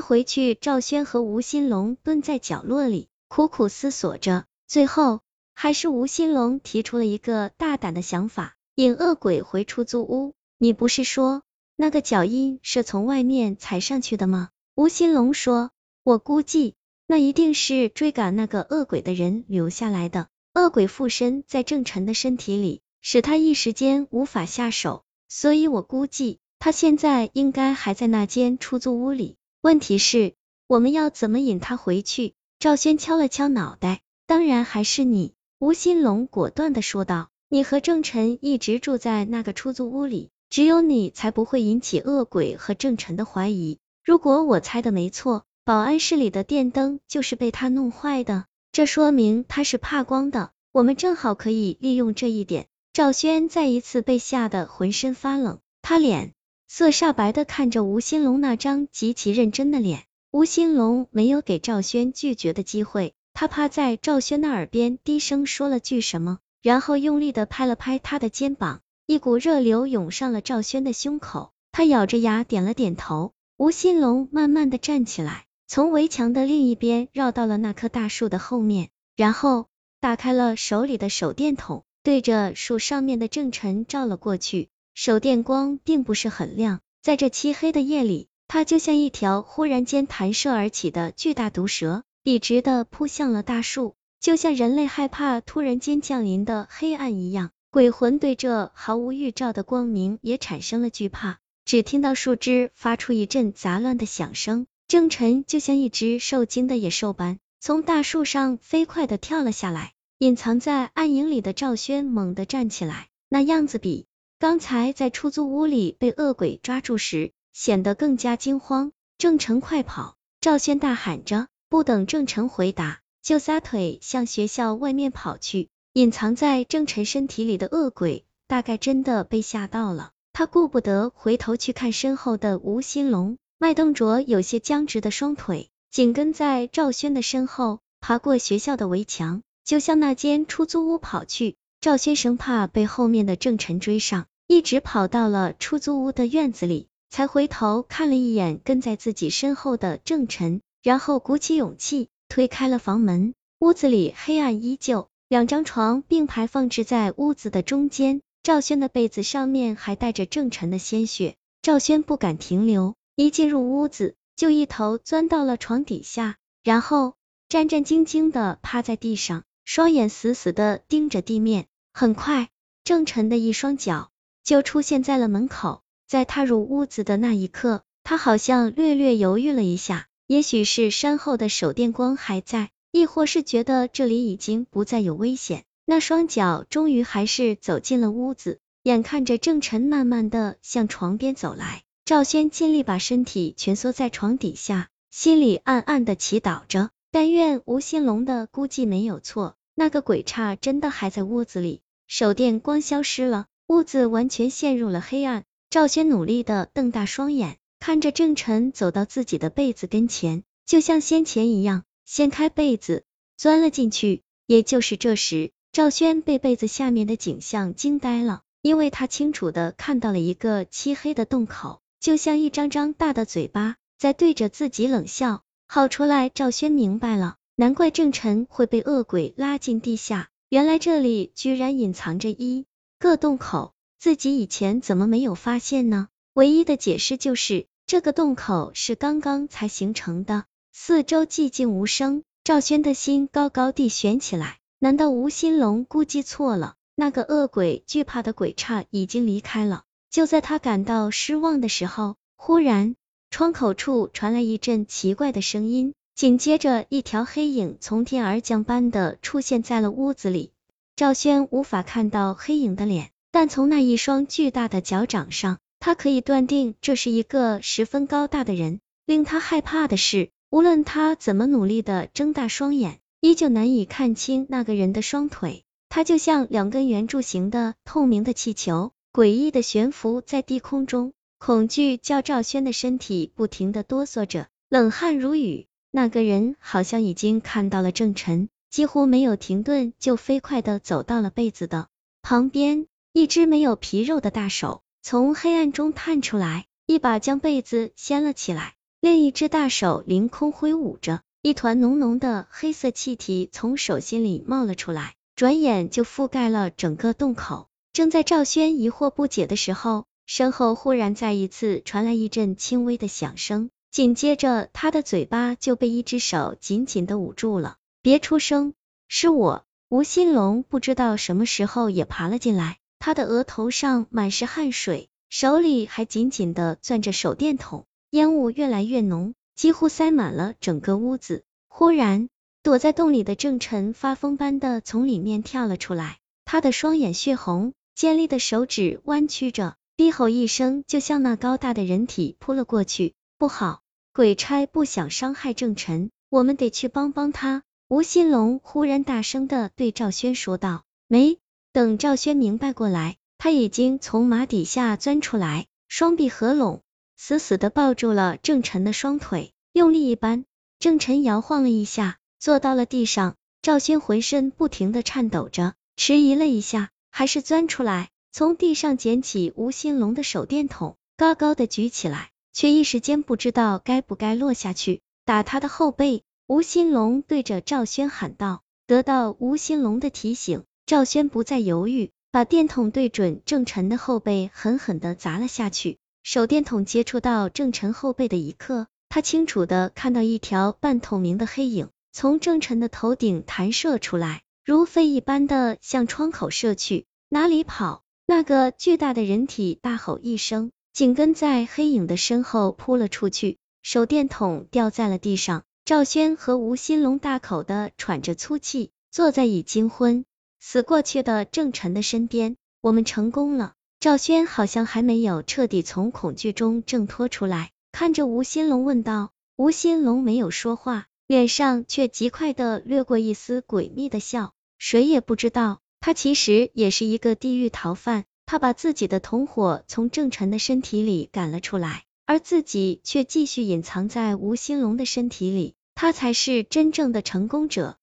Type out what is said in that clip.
回去，赵轩和吴新龙蹲在角落里苦苦思索着，最后还是吴新龙提出了一个大胆的想法，引恶鬼回出租屋。你不是说那个脚印是从外面踩上去的吗？吴新龙说，我估计那一定是追赶那个恶鬼的人留下来的。恶鬼附身在郑晨的身体里，使他一时间无法下手，所以我估计他现在应该还在那间出租屋里。问题是，我们要怎么引他回去？赵轩敲了敲脑袋，当然还是你。吴新龙果断的说道，你和郑晨一直住在那个出租屋里，只有你才不会引起恶鬼和郑晨的怀疑。如果我猜的没错，保安室里的电灯就是被他弄坏的。这说明他是怕光的，我们正好可以利用这一点。赵轩再一次被吓得浑身发冷，他脸色煞白的看着吴新龙那张极其认真的脸。吴新龙没有给赵轩拒绝的机会，他趴在赵轩的耳边低声说了句什么，然后用力的拍了拍他的肩膀，一股热流涌上了赵轩的胸口，他咬着牙点了点头。吴新龙慢慢的站起来。从围墙的另一边绕到了那棵大树的后面，然后打开了手里的手电筒，对着树上面的郑晨照了过去。手电光并不是很亮，在这漆黑的夜里，它就像一条忽然间弹射而起的巨大毒蛇，笔直的扑向了大树，就像人类害怕突然间降临的黑暗一样。鬼魂对这毫无预兆的光明也产生了惧怕，只听到树枝发出一阵杂乱的响声。郑晨就像一只受惊的野兽般，从大树上飞快的跳了下来。隐藏在暗影里的赵轩猛地站起来，那样子比刚才在出租屋里被恶鬼抓住时显得更加惊慌。郑晨，快跑！赵轩大喊着。不等郑晨回答，就撒腿向学校外面跑去。隐藏在郑晨身体里的恶鬼大概真的被吓到了，他顾不得回头去看身后的吴新龙。麦登卓有些僵直的双腿，紧跟在赵轩的身后，爬过学校的围墙，就向那间出租屋跑去。赵轩生怕被后面的郑晨追上，一直跑到了出租屋的院子里，才回头看了一眼跟在自己身后的郑晨，然后鼓起勇气推开了房门。屋子里黑暗依旧，两张床并排放置在屋子的中间，赵轩的被子上面还带着郑晨的鲜血。赵轩不敢停留。一进入屋子，就一头钻到了床底下，然后战战兢兢的趴在地上，双眼死死的盯着地面。很快，郑晨的一双脚就出现在了门口。在踏入屋子的那一刻，他好像略略犹豫了一下，也许是身后的手电光还在，亦或是觉得这里已经不再有危险，那双脚终于还是走进了屋子。眼看着郑晨慢慢的向床边走来。赵轩尽力把身体蜷缩在床底下，心里暗暗的祈祷着，但愿吴新龙的估计没有错，那个鬼差真的还在屋子里。手电光消失了，屋子完全陷入了黑暗。赵轩努力的瞪大双眼，看着郑晨走到自己的被子跟前，就像先前一样，掀开被子钻了进去。也就是这时，赵轩被被子下面的景象惊呆了，因为他清楚的看到了一个漆黑的洞口。就像一张张大的嘴巴在对着自己冷笑。好出来，赵轩明白了，难怪郑晨会被恶鬼拉进地下，原来这里居然隐藏着一个洞口，自己以前怎么没有发现呢？唯一的解释就是这个洞口是刚刚才形成的。四周寂静无声，赵轩的心高高地悬起来。难道吴新龙估计错了？那个恶鬼惧怕的鬼差已经离开了。就在他感到失望的时候，忽然窗口处传来一阵奇怪的声音，紧接着一条黑影从天而降般的出现在了屋子里。赵轩无法看到黑影的脸，但从那一双巨大的脚掌上，他可以断定这是一个十分高大的人。令他害怕的是，无论他怎么努力的睁大双眼，依旧难以看清那个人的双腿，他就像两根圆柱形的透明的气球。诡异的悬浮在低空中，恐惧叫赵轩的身体不停的哆嗦着，冷汗如雨。那个人好像已经看到了郑晨，几乎没有停顿，就飞快的走到了被子的旁边。一只没有皮肉的大手从黑暗中探出来，一把将被子掀了起来。另一只大手凌空挥舞着，一团浓浓的黑色气体从手心里冒了出来，转眼就覆盖了整个洞口。正在赵轩疑惑不解的时候，身后忽然再一次传来一阵轻微的响声，紧接着他的嘴巴就被一只手紧紧的捂住了。别出声，是我。吴新龙不知道什么时候也爬了进来，他的额头上满是汗水，手里还紧紧的攥着手电筒，烟雾越来越浓，几乎塞满了整个屋子。忽然，躲在洞里的郑晨发疯般的从里面跳了出来，他的双眼血红，尖利的手指弯曲着，低吼一声，就向那高大的人体扑了过去。不好，鬼差不想伤害郑晨，我们得去帮帮他。吴新龙忽然大声的对赵轩说道，没等赵轩明白过来，他已经从马底下钻出来，双臂合拢，死死的抱住了郑晨的双腿，用力一扳，郑晨摇晃了一下，坐到了地上。赵轩浑身不停的颤抖着，迟疑了一下，还是钻出来，从地上捡起吴新龙的手电筒，高高的举起来，却一时间不知道该不该落下去，打他的后背。吴新龙对着赵轩喊道：“得到吴新龙的提醒，赵轩不再犹豫，把电筒对准郑晨的后背，狠狠的砸了下去。手电筒接触到郑晨后背的一刻，他清楚的看到一条半透明的黑影从郑晨的头顶弹射出来，如飞一般的向窗口射去。哪里跑？那个巨大的人体大吼一声，紧跟在黑影的身后扑了出去，手电筒掉在了地上。赵轩和吴新龙大口的喘着粗气，坐在已经昏死过去的郑晨的身边。我们成功了。赵轩好像还没有彻底从恐惧中挣脱出来，看着吴新龙问道。吴新龙没有说话，脸上却极快的掠过一丝诡秘的笑。谁也不知道，他其实也是一个地狱逃犯。他把自己的同伙从郑晨的身体里赶了出来，而自己却继续隐藏在吴新龙的身体里。他才是真正的成功者。